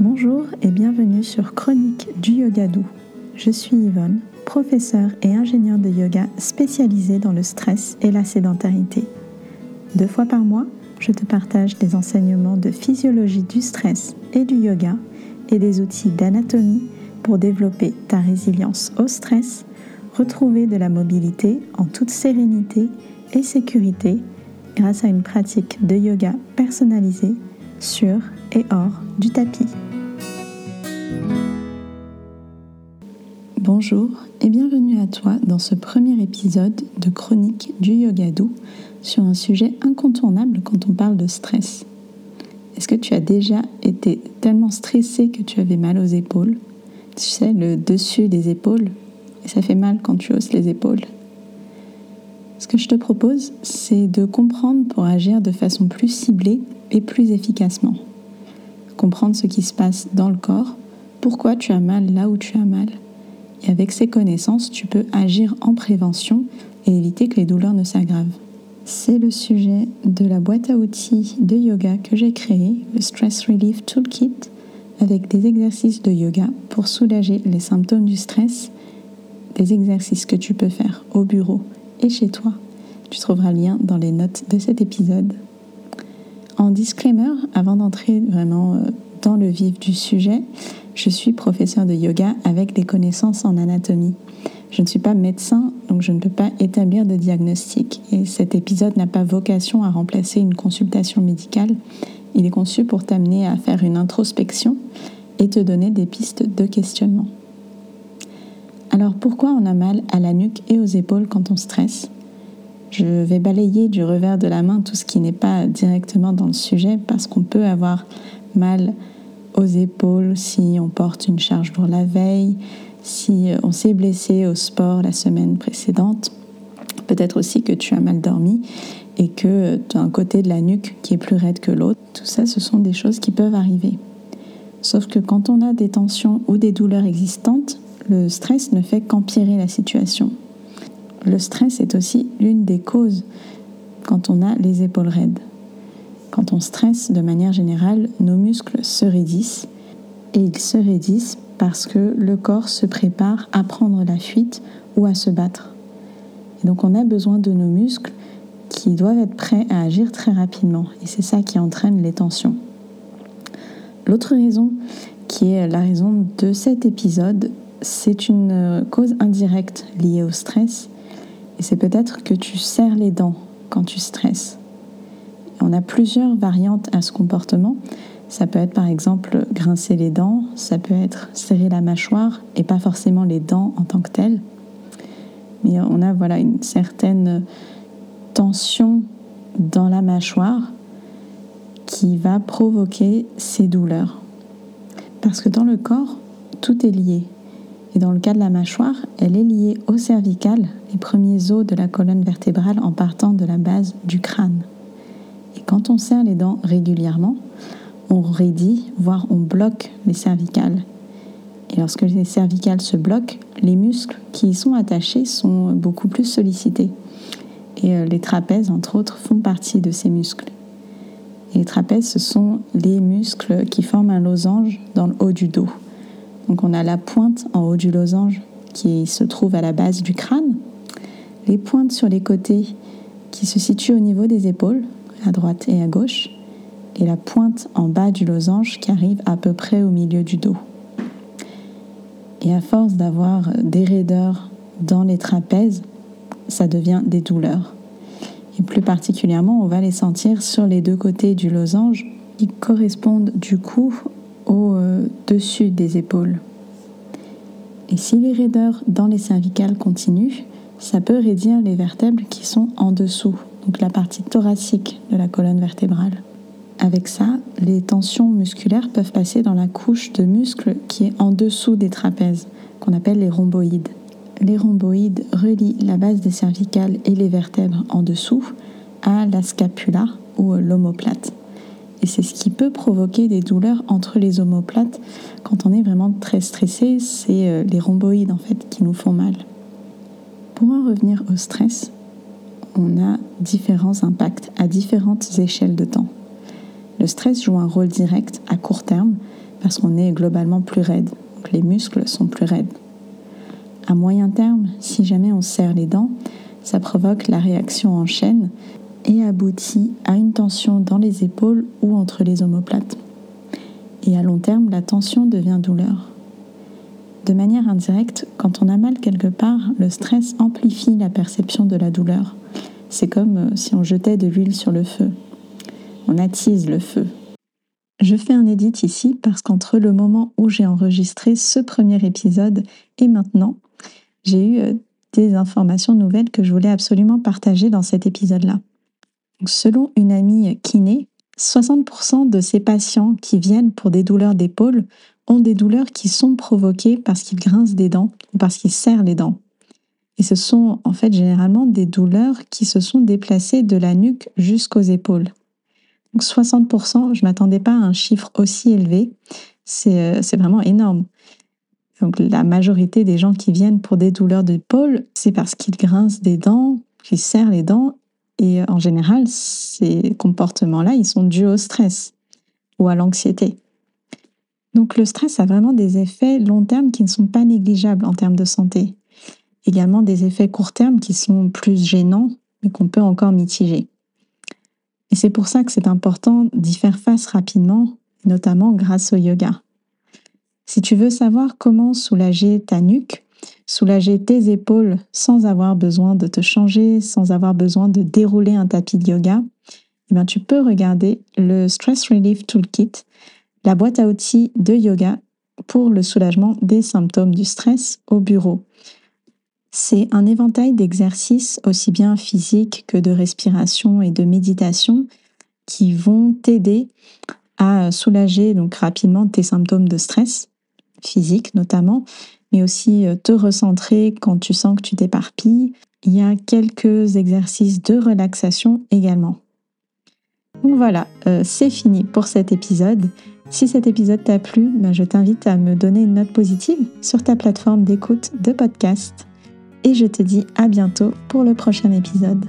Bonjour et bienvenue sur Chronique du Yoga Doux. Je suis Yvonne, professeure et ingénieure de yoga spécialisée dans le stress et la sédentarité. Deux fois par mois, je te partage des enseignements de physiologie du stress et du yoga et des outils d'anatomie pour développer ta résilience au stress, retrouver de la mobilité en toute sérénité et sécurité grâce à une pratique de yoga personnalisée sur et hors du tapis. Bonjour et bienvenue à toi dans ce premier épisode de Chronique du Yoga Doux sur un sujet incontournable quand on parle de stress. Est-ce que tu as déjà été tellement stressé que tu avais mal aux épaules? Tu sais, le dessus des épaules, ça fait mal quand tu hausses les épaules. Ce que je te propose, c'est de comprendre pour agir de façon plus ciblée et plus efficacement. Comprendre ce qui se passe dans le corps, pourquoi tu as mal là où tu as mal. Et avec ces connaissances, tu peux agir en prévention et éviter que les douleurs ne s'aggravent. C'est le sujet de la boîte à outils de yoga que j'ai créée, le Stress Relief Toolkit, avec des exercices de yoga pour soulager les symptômes du stress, des exercices que tu peux faire au bureau et chez toi. Tu trouveras le lien dans les notes de cet épisode. En disclaimer, avant d'entrer vraiment euh, dans le vif du sujet, je suis professeur de yoga avec des connaissances en anatomie. Je ne suis pas médecin, donc je ne peux pas établir de diagnostic. Et cet épisode n'a pas vocation à remplacer une consultation médicale. Il est conçu pour t'amener à faire une introspection et te donner des pistes de questionnement. Alors pourquoi on a mal à la nuque et aux épaules quand on stresse? Je vais balayer du revers de la main tout ce qui n'est pas directement dans le sujet parce qu'on peut avoir mal aux épaules si on porte une charge lourde la veille, si on s'est blessé au sport la semaine précédente. Peut-être aussi que tu as mal dormi et que tu as un côté de la nuque qui est plus raide que l'autre. Tout ça, ce sont des choses qui peuvent arriver. Sauf que quand on a des tensions ou des douleurs existantes, le stress ne fait qu'empirer la situation. Le stress est aussi l'une des causes quand on a les épaules raides. Quand on stresse de manière générale, nos muscles se raidissent et ils se raidissent parce que le corps se prépare à prendre la fuite ou à se battre. Et donc on a besoin de nos muscles qui doivent être prêts à agir très rapidement et c'est ça qui entraîne les tensions. L'autre raison qui est la raison de cet épisode, c'est une euh, cause indirecte liée au stress. Et c'est peut-être que tu serres les dents quand tu stresses. On a plusieurs variantes à ce comportement. Ça peut être par exemple grincer les dents, ça peut être serrer la mâchoire et pas forcément les dents en tant que telles. Mais on a voilà une certaine tension dans la mâchoire qui va provoquer ces douleurs. Parce que dans le corps, tout est lié. Et dans le cas de la mâchoire, elle est liée au cervical, les premiers os de la colonne vertébrale en partant de la base du crâne. Quand on serre les dents régulièrement, on raidit, voire on bloque les cervicales. Et lorsque les cervicales se bloquent, les muscles qui y sont attachés sont beaucoup plus sollicités. Et euh, les trapèzes, entre autres, font partie de ces muscles. Les trapèzes, ce sont les muscles qui forment un losange dans le haut du dos. Donc on a la pointe en haut du losange qui se trouve à la base du crâne, les pointes sur les côtés qui se situent au niveau des épaules, à droite et à gauche, et la pointe en bas du losange qui arrive à peu près au milieu du dos. Et à force d'avoir des raideurs dans les trapèzes, ça devient des douleurs. Et plus particulièrement, on va les sentir sur les deux côtés du losange qui correspondent du coup au-dessus des épaules. Et si les raideurs dans les cervicales continuent, ça peut raidir les vertèbres qui sont en dessous, donc la partie thoracique de la colonne vertébrale. Avec ça, les tensions musculaires peuvent passer dans la couche de muscles qui est en dessous des trapèzes, qu'on appelle les rhomboïdes. Les rhomboïdes relient la base des cervicales et les vertèbres en dessous à la scapula ou l'omoplate. Et c'est ce qui peut provoquer des douleurs entre les omoplates quand on est vraiment très stressé. C'est euh, les rhomboïdes en fait qui nous font mal. Pour en revenir au stress, on a différents impacts à différentes échelles de temps. Le stress joue un rôle direct à court terme parce qu'on est globalement plus raide. les muscles sont plus raides. À moyen terme, si jamais on serre les dents, ça provoque la réaction en chaîne et aboutit à une tension dans les épaules ou entre les omoplates. Et à long terme, la tension devient douleur. De manière indirecte, quand on a mal quelque part, le stress amplifie la perception de la douleur. C'est comme euh, si on jetait de l'huile sur le feu. On attise le feu. Je fais un edit ici parce qu'entre le moment où j'ai enregistré ce premier épisode et maintenant, j'ai eu euh, des informations nouvelles que je voulais absolument partager dans cet épisode-là. Selon une amie kiné, 60% de ces patients qui viennent pour des douleurs d'épaule ont des douleurs qui sont provoquées parce qu'ils grincent des dents ou parce qu'ils serrent les dents. Et ce sont en fait généralement des douleurs qui se sont déplacées de la nuque jusqu'aux épaules. Donc 60%, je ne m'attendais pas à un chiffre aussi élevé. Euh, c'est vraiment énorme. Donc la majorité des gens qui viennent pour des douleurs d'épaule, c'est parce qu'ils grincent des dents, qu'ils serrent les dents. Et en général, ces comportements-là, ils sont dus au stress ou à l'anxiété. Donc le stress a vraiment des effets long terme qui ne sont pas négligeables en termes de santé. Également des effets court terme qui sont plus gênants, mais qu'on peut encore mitiger. Et c'est pour ça que c'est important d'y faire face rapidement, notamment grâce au yoga. Si tu veux savoir comment soulager ta nuque, soulager tes épaules sans avoir besoin de te changer, sans avoir besoin de dérouler un tapis de yoga, eh bien, tu peux regarder le Stress Relief Toolkit la boîte à outils de yoga pour le soulagement des symptômes du stress au bureau. C'est un éventail d'exercices aussi bien physiques que de respiration et de méditation qui vont t'aider à soulager donc rapidement tes symptômes de stress physique notamment, mais aussi euh, te recentrer quand tu sens que tu t'éparpilles. Il y a quelques exercices de relaxation également. Donc voilà, euh, c'est fini pour cet épisode. Si cet épisode t'a plu, ben je t'invite à me donner une note positive sur ta plateforme d'écoute de podcast. Et je te dis à bientôt pour le prochain épisode.